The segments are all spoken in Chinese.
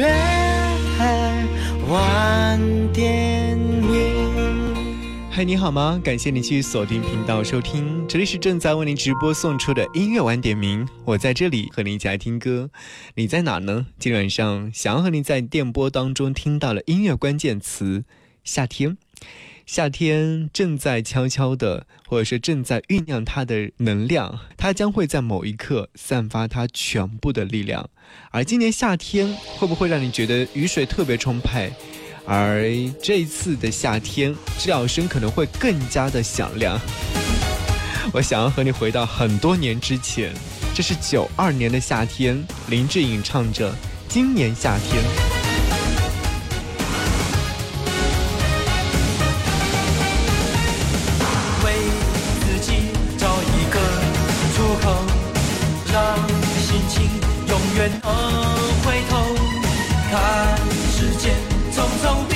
月晚点名。嗨，你好吗？感谢你去锁定频道收听，这里是正在为您直播送出的音乐晚点名，我在这里和你一起来听歌。你在哪呢？今晚上想要和你在电波当中听到的音乐关键词：夏天。夏天正在悄悄的，或者是正在酝酿它的能量，它将会在某一刻散发它全部的力量。而今年夏天会不会让你觉得雨水特别充沛？而这一次的夏天，治疗声可能会更加的响亮。我想要和你回到很多年之前，这是九二年的夏天，林志颖唱着《今年夏天》。回头看时间匆匆。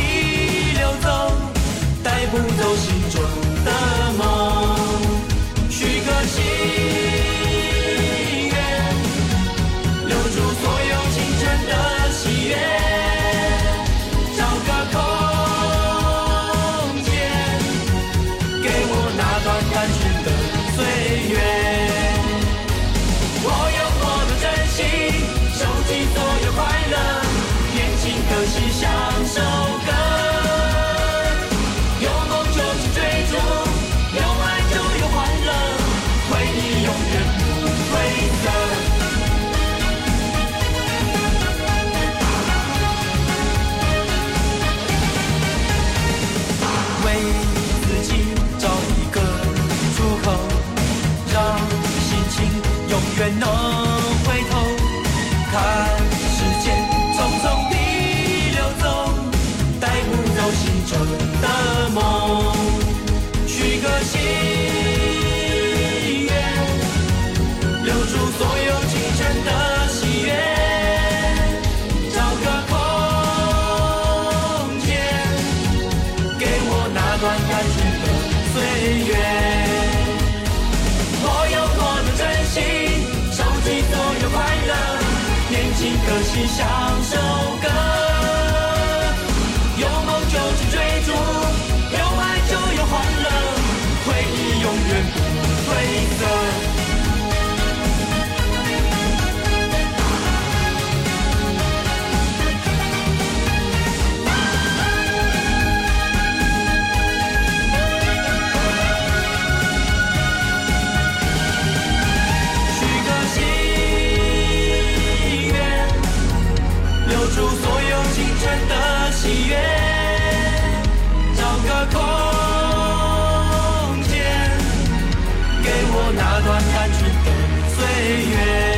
成的梦，许个心愿，留住所有青春的喜悦，找个空间给我那段感情的岁月，我有我的真心，收集所有快乐，年轻的心，享受。那残存的岁月。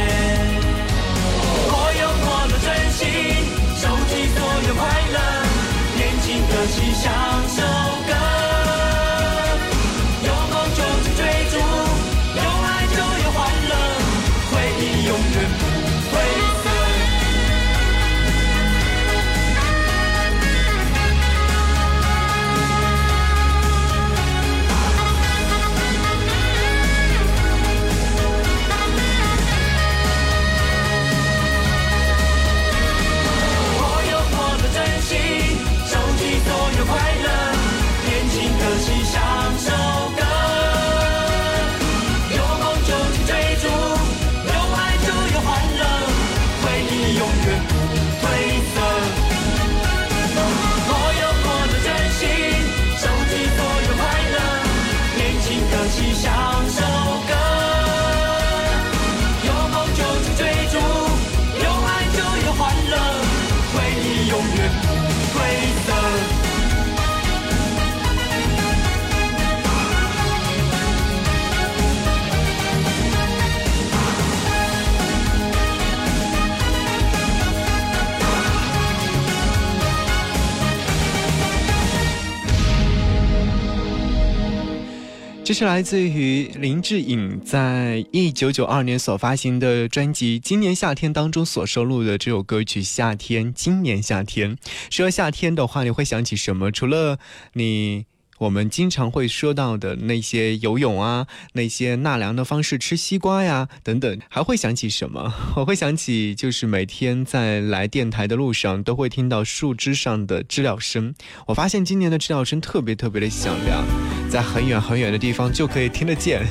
这是来自于林志颖在一九九二年所发行的专辑《今年夏天》当中所收录的这首歌曲《夏天》。今年夏天，说夏天的话，你会想起什么？除了你我们经常会说到的那些游泳啊，那些纳凉的方式，吃西瓜呀等等，还会想起什么？我会想起，就是每天在来电台的路上，都会听到树枝上的知了声。我发现今年的知了声特别特别的响亮，在很远很远的地方就可以听得见。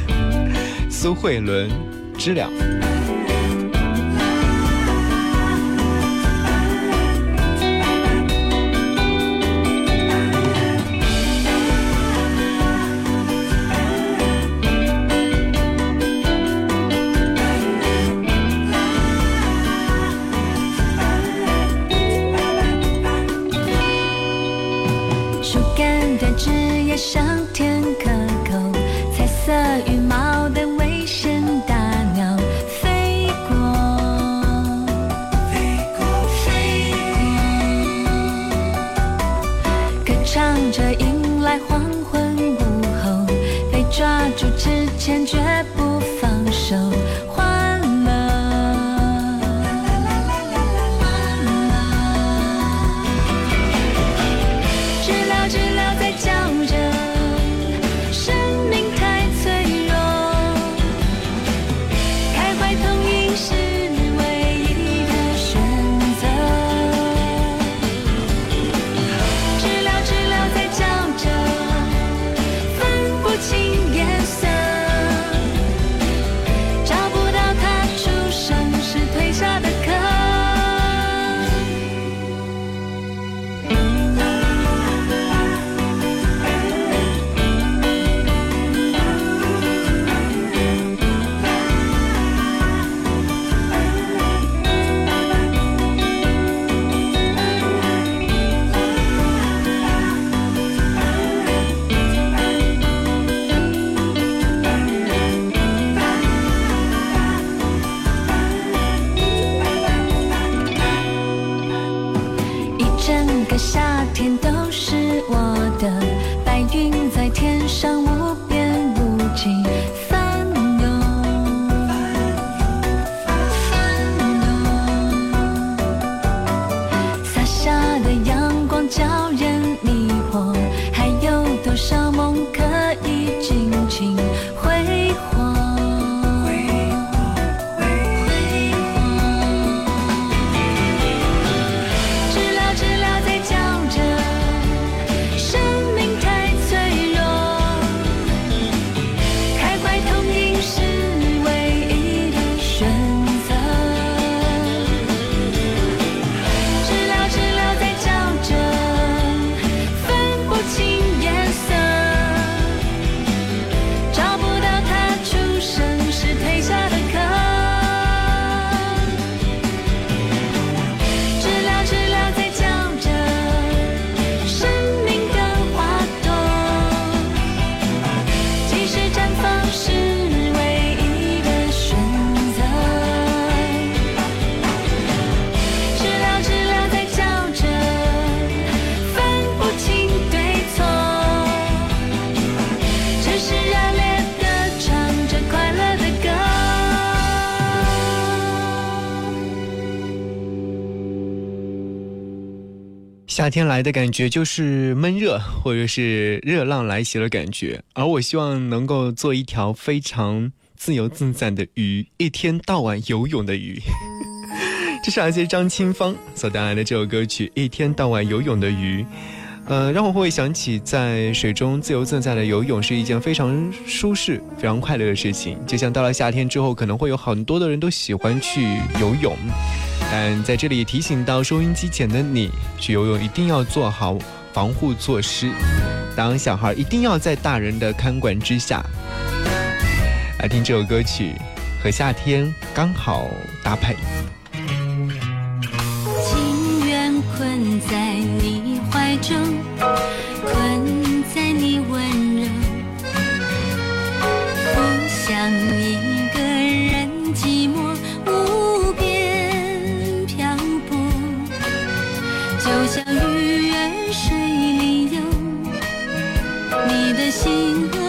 苏慧伦，知了。夏天来的感觉就是闷热，或者是热浪来袭的感觉。而我希望能够做一条非常自由自在的鱼，一天到晚游泳的鱼。这是来自张清芳所带来的这首歌曲《一天到晚游泳的鱼》。呃，让我会想起在水中自由自在的游泳是一件非常舒适、非常快乐的事情。就像到了夏天之后，可能会有很多的人都喜欢去游泳。但在这里提醒到收音机前的你，去游泳一定要做好防护措施。当小孩一定要在大人的看管之下。来听这首歌曲，和夏天刚好搭配。心。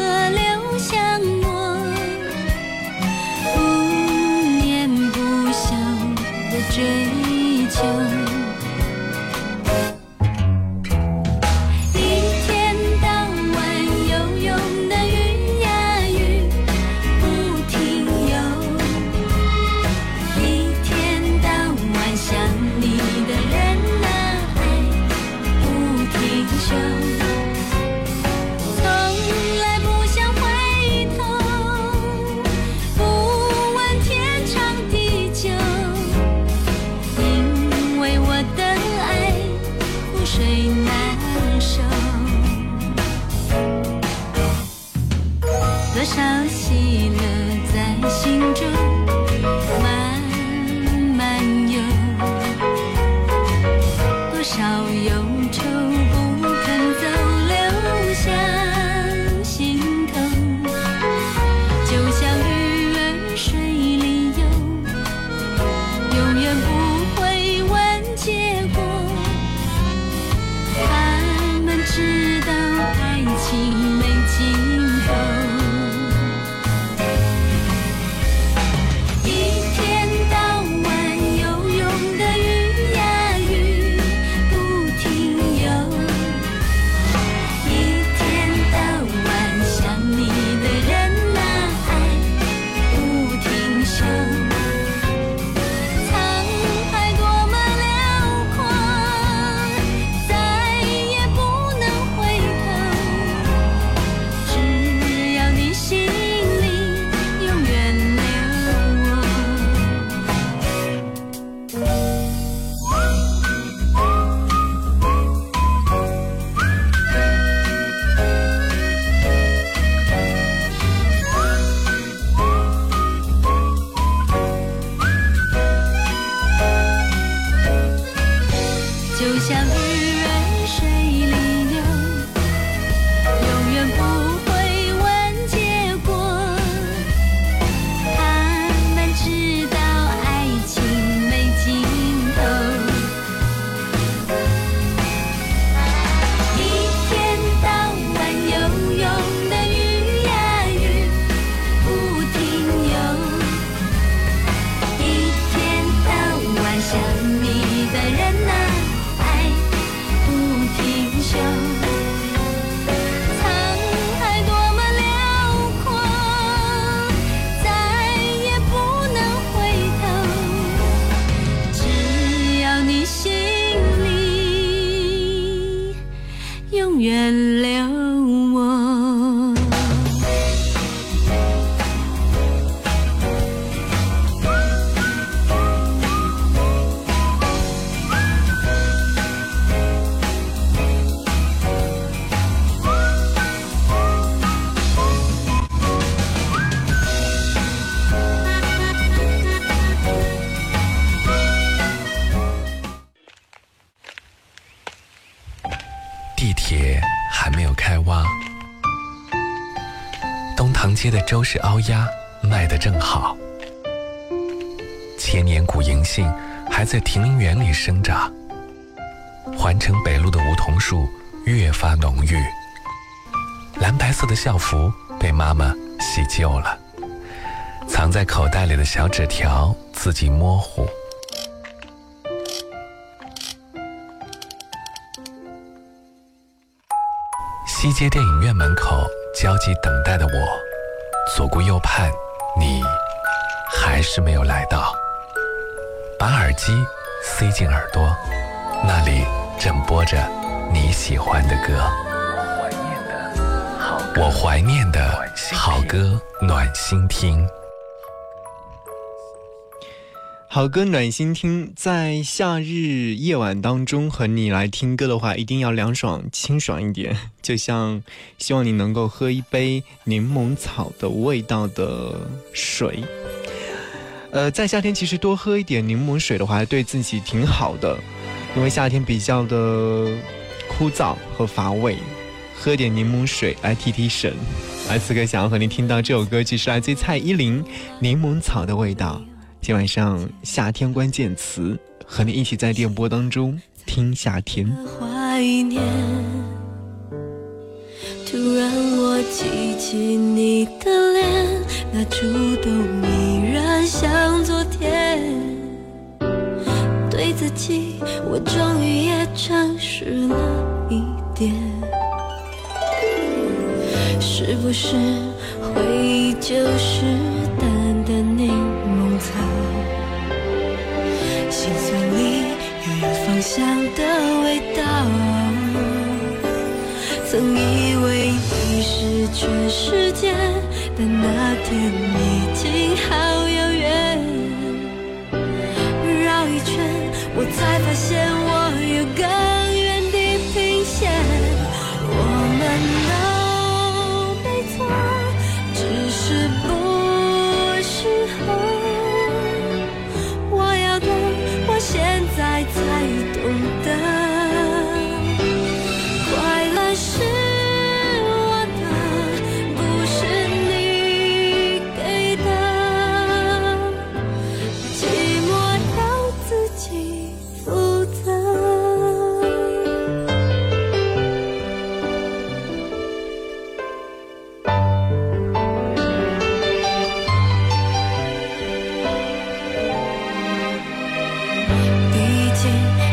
街的周氏凹鸭卖得正好，千年古银杏还在亭林园里生长。环城北路的梧桐树越发浓郁，蓝白色的校服被妈妈洗旧了，藏在口袋里的小纸条字迹模糊。西街电影院门口焦急等待的我，左顾右盼，你还是没有来到。把耳机塞进耳朵，那里正播着你喜欢的歌。我怀念的好歌，暖心听。好歌暖心听，在夏日夜晚当中和你来听歌的话，一定要凉爽清爽一点。就像希望你能够喝一杯柠檬草的味道的水。呃，在夏天其实多喝一点柠檬水的话，对自己挺好的，因为夏天比较的枯燥和乏味，喝点柠檬水来提提神。而此刻想要和你听到这首歌曲是来自蔡依林《柠檬草的味道》。今晚上夏天关键词，和你一起在电波当中听夏天。怀念，突然我记起你的脸，那触动依然像昨天。对自己，我终于也诚实了一点。是不是回忆就是曾以为你是全世界，但那天已经好遥远。绕一圈，我才发现我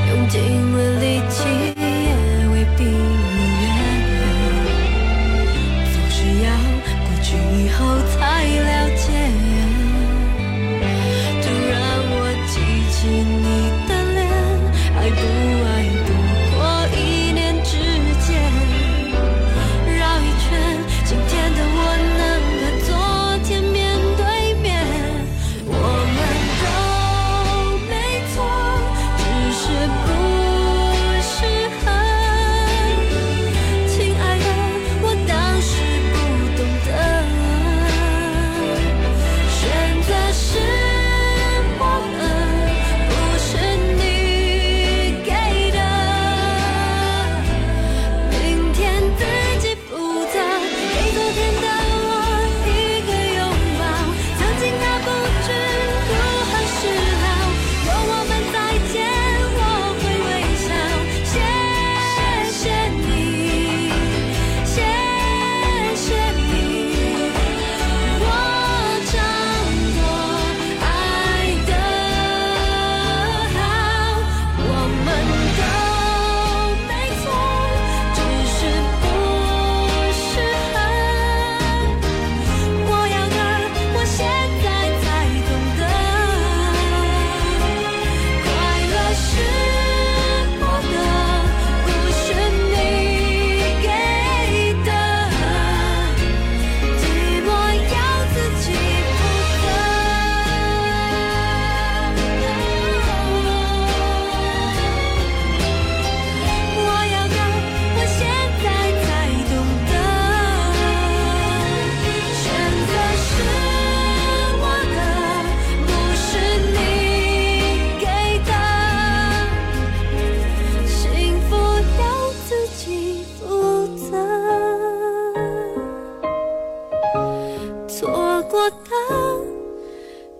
用尽了力气，也未必如愿。总是要过去以后才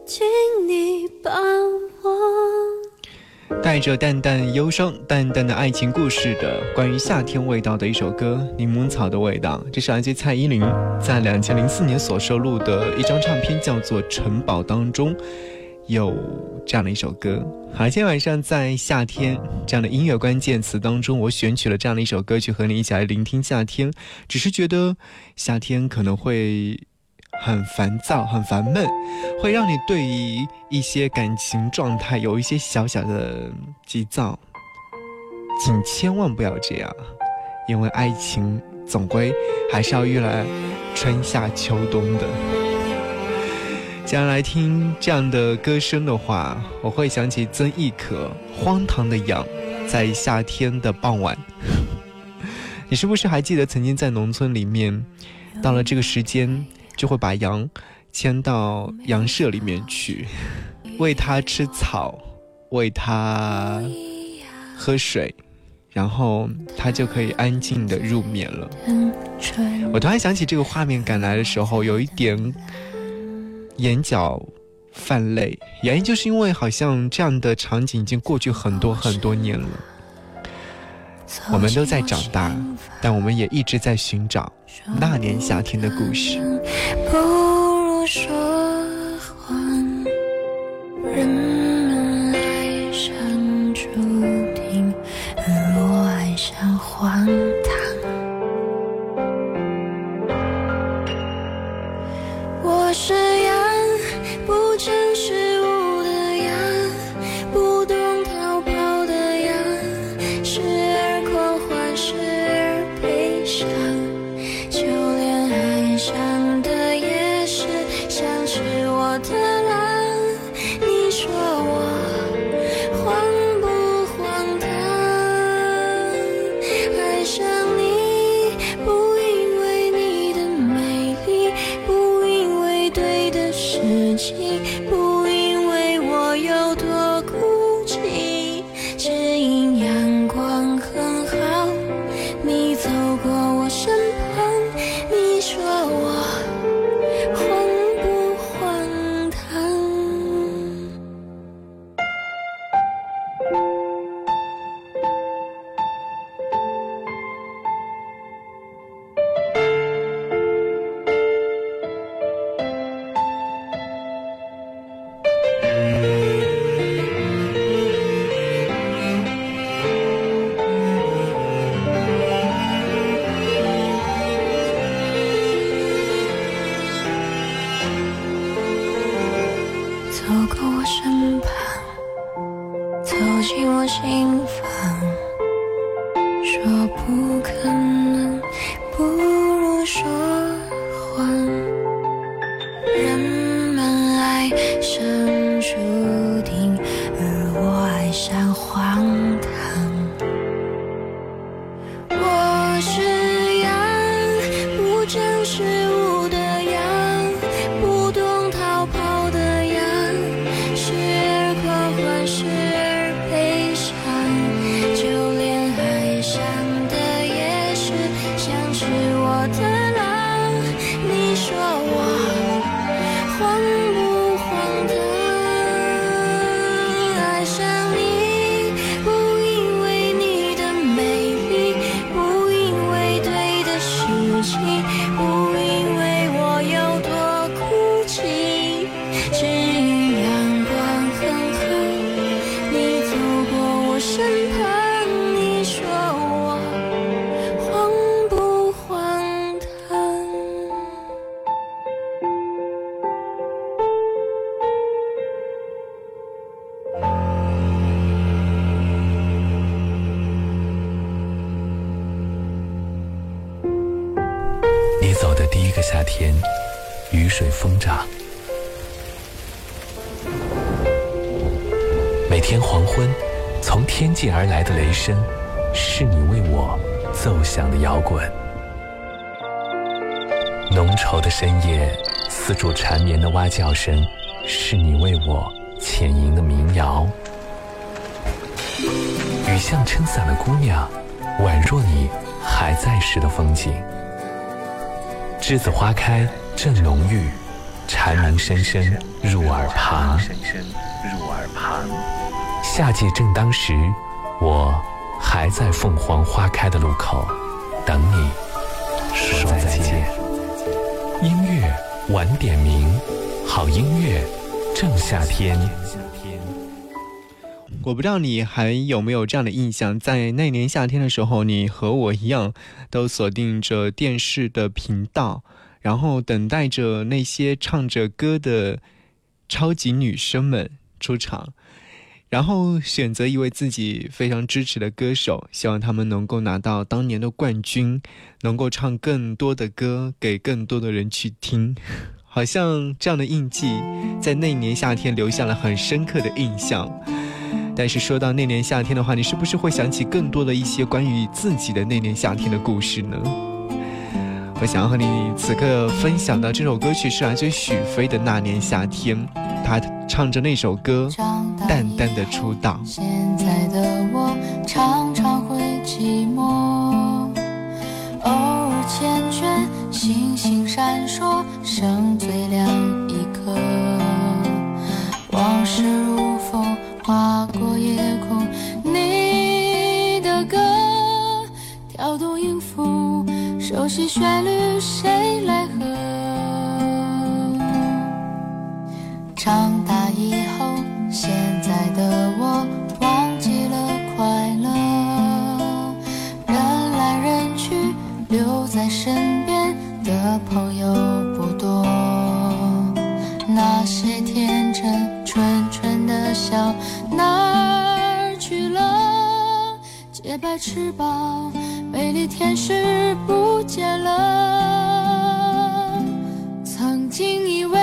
请你帮我。带着淡淡忧伤、淡淡的爱情故事的关于夏天味道的一首歌《柠檬草的味道》，这是来自蔡依林在两千零四年所收录的一张唱片，叫做《城堡》当中有这样的一首歌。好，今天晚上在夏天这样的音乐关键词当中，我选取了这样的一首歌曲和你一起来聆听夏天。只是觉得夏天可能会。很烦躁，很烦闷，会让你对于一些感情状态有一些小小的急躁，请千万不要这样，因为爱情总归还是要遇来春夏秋冬的。接下来听这样的歌声的话，我会想起曾轶可《荒唐的羊》，在夏天的傍晚，你是不是还记得曾经在农村里面，到了这个时间？就会把羊牵到羊舍里面去，喂它吃草，喂它喝水，然后它就可以安静的入眠了。我突然想起这个画面感来的时候，有一点眼角泛泪，原因就是因为好像这样的场景已经过去很多很多年了。我们都在长大，但我们也一直在寻找那年夏天的故事。如天，雨水疯涨。每天黄昏，从天际而来的雷声，是你为我奏响的摇滚。浓稠的深夜，丝竹缠绵的蛙叫声，是你为我浅吟的民谣。雨巷撑伞的姑娘，宛若你还在时的风景。栀子花开正浓郁，蝉鸣声声入耳旁。夏季正当时，我还在凤凰花开的路口等你说再见。音乐晚点名，好音乐正夏天。我不知道你还有没有这样的印象，在那年夏天的时候，你和我一样，都锁定着电视的频道，然后等待着那些唱着歌的超级女生们出场，然后选择一位自己非常支持的歌手，希望他们能够拿到当年的冠军，能够唱更多的歌给更多的人去听。好像这样的印记，在那年夏天留下了很深刻的印象。但是说到那年夏天的话，你是不是会想起更多的一些关于自己的那年夏天的故事呢？我想要和你此刻分享的这首歌曲是来自于许飞的《那年夏天》，他唱着那首歌《淡淡的出道》。现在的我常常会寂寞，偶尔缱绻，星星闪烁，剩最亮一颗。往事如风，划过夜空，你的歌跳动音符，熟悉旋律，谁来和？长大以后，现在的我白翅膀，美丽天使不见了。曾经以为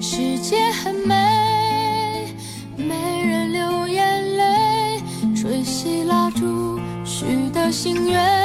世界很美，没人流眼泪，吹熄蜡烛许的心愿，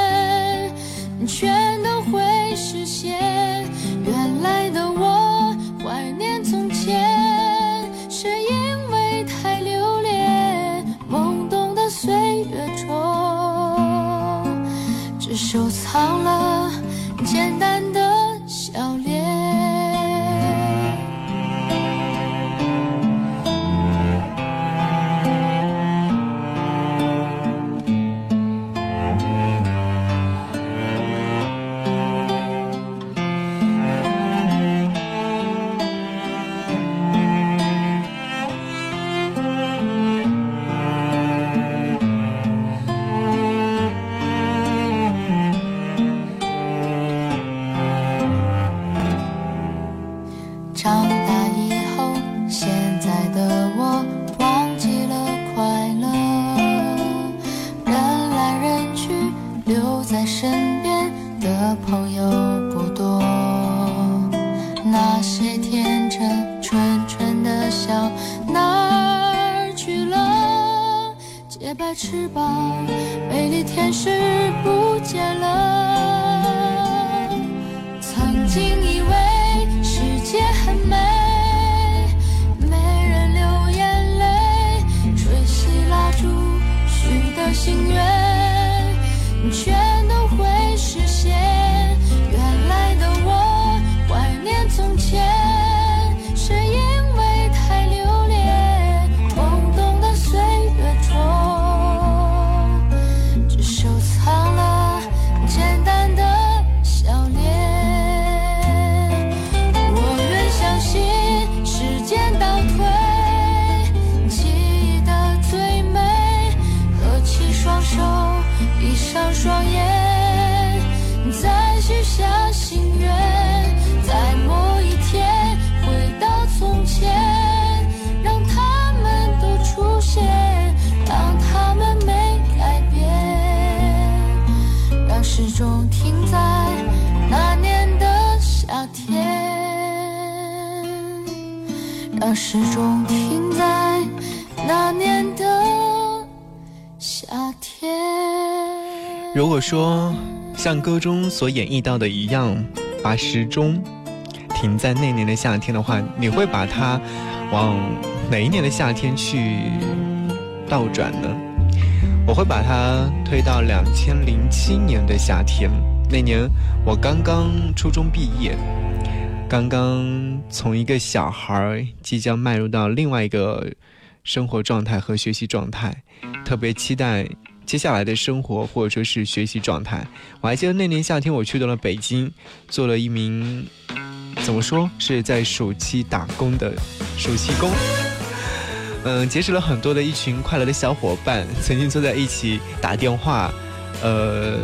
让时钟停在那年的夏天。如果说像歌中所演绎到的一样，把时钟停在那年的夏天的话，你会把它往哪一年的夏天去倒转呢？我会把它推到两千零七年的夏天，那年我刚刚初中毕业，刚刚从一个小孩即将迈入到另外一个生活状态和学习状态，特别期待接下来的生活或者说是学习状态。我还记得那年夏天，我去到了北京，做了一名怎么说是在暑期打工的暑期工。嗯，结识了很多的一群快乐的小伙伴，曾经坐在一起打电话，呃，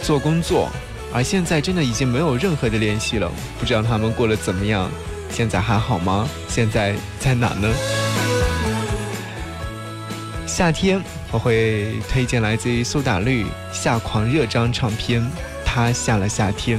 做工作，而现在真的已经没有任何的联系了，不知道他们过得怎么样，现在还好吗？现在在哪呢？夏天我会推荐来自于苏打绿《夏狂热》张唱片，《他下了夏天》。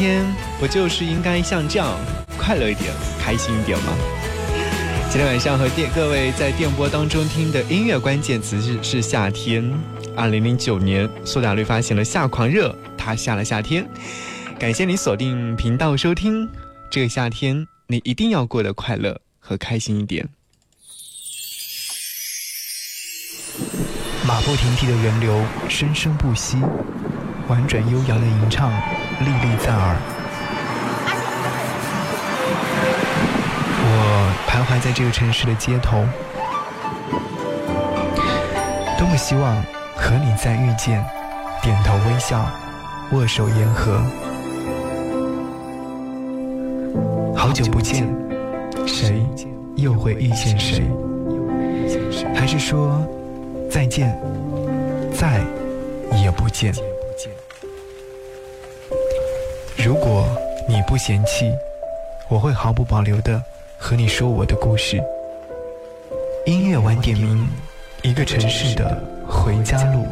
天不就是应该像这样快乐一点、开心一点吗？今天晚上和电各位在电波当中听的音乐关键词是是夏天，二零零九年，苏打绿发行了《夏狂热》，他下了夏天。感谢你锁定频道收听，这个夏天你一定要过得快乐和开心一点。马不停蹄的人流，生生不息；婉转悠扬的吟唱，历历在耳。我徘徊在这个城市的街头，多么希望和你再遇见，点头微笑，握手言和。好久不见，谁又会遇见谁？还是说再见，再也不见？如果你不嫌弃，我会毫不保留的和你说我的故事。音乐晚点名，一个城市的回家路。